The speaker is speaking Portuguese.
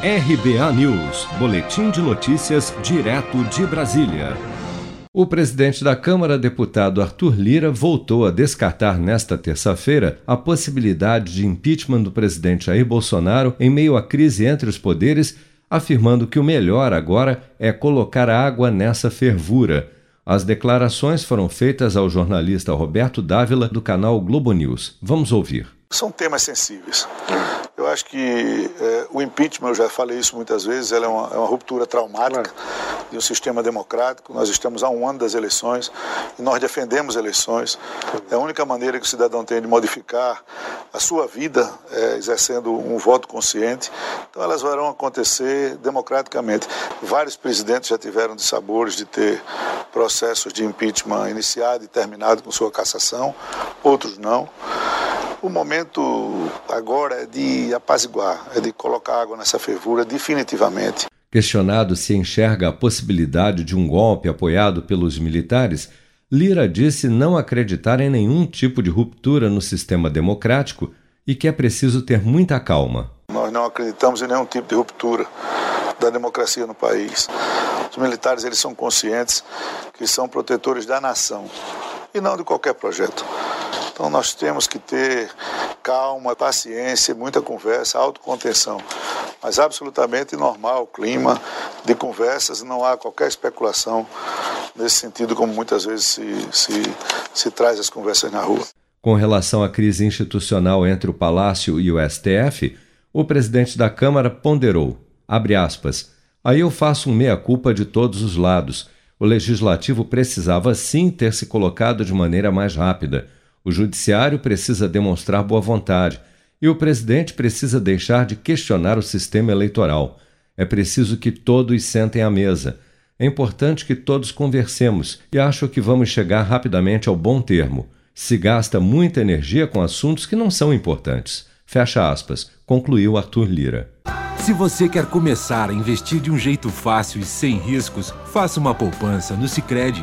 RBA News, Boletim de Notícias, direto de Brasília. O presidente da Câmara, deputado Arthur Lira, voltou a descartar nesta terça-feira a possibilidade de impeachment do presidente Jair Bolsonaro em meio à crise entre os poderes, afirmando que o melhor agora é colocar água nessa fervura. As declarações foram feitas ao jornalista Roberto Dávila, do canal Globo News. Vamos ouvir. São temas sensíveis. Eu acho que é, o impeachment, eu já falei isso muitas vezes, ela é uma, é uma ruptura traumática de um sistema democrático. Nós estamos a um ano das eleições e nós defendemos eleições. É a única maneira que o cidadão tem de modificar a sua vida, é, exercendo um voto consciente. Então elas vão acontecer democraticamente. Vários presidentes já tiveram de sabores de ter processos de impeachment iniciado e terminado com sua cassação, outros não. O momento agora é de apaziguar, é de colocar água nessa fervura definitivamente. Questionado se enxerga a possibilidade de um golpe apoiado pelos militares, Lira disse não acreditar em nenhum tipo de ruptura no sistema democrático e que é preciso ter muita calma. Nós não acreditamos em nenhum tipo de ruptura da democracia no país. Os militares eles são conscientes que são protetores da nação e não de qualquer projeto. Então nós temos que ter calma, paciência, muita conversa, autocontenção. Mas absolutamente normal o clima de conversas, não há qualquer especulação nesse sentido, como muitas vezes se, se, se traz as conversas na rua. Com relação à crise institucional entre o Palácio e o STF, o presidente da Câmara ponderou, abre aspas, aí eu faço um meia-culpa de todos os lados. O legislativo precisava sim ter se colocado de maneira mais rápida o judiciário precisa demonstrar boa vontade e o presidente precisa deixar de questionar o sistema eleitoral. É preciso que todos sentem à mesa. É importante que todos conversemos e acho que vamos chegar rapidamente ao bom termo. Se gasta muita energia com assuntos que não são importantes. Fecha aspas, concluiu Arthur Lira. Se você quer começar a investir de um jeito fácil e sem riscos, faça uma poupança no Sicredi.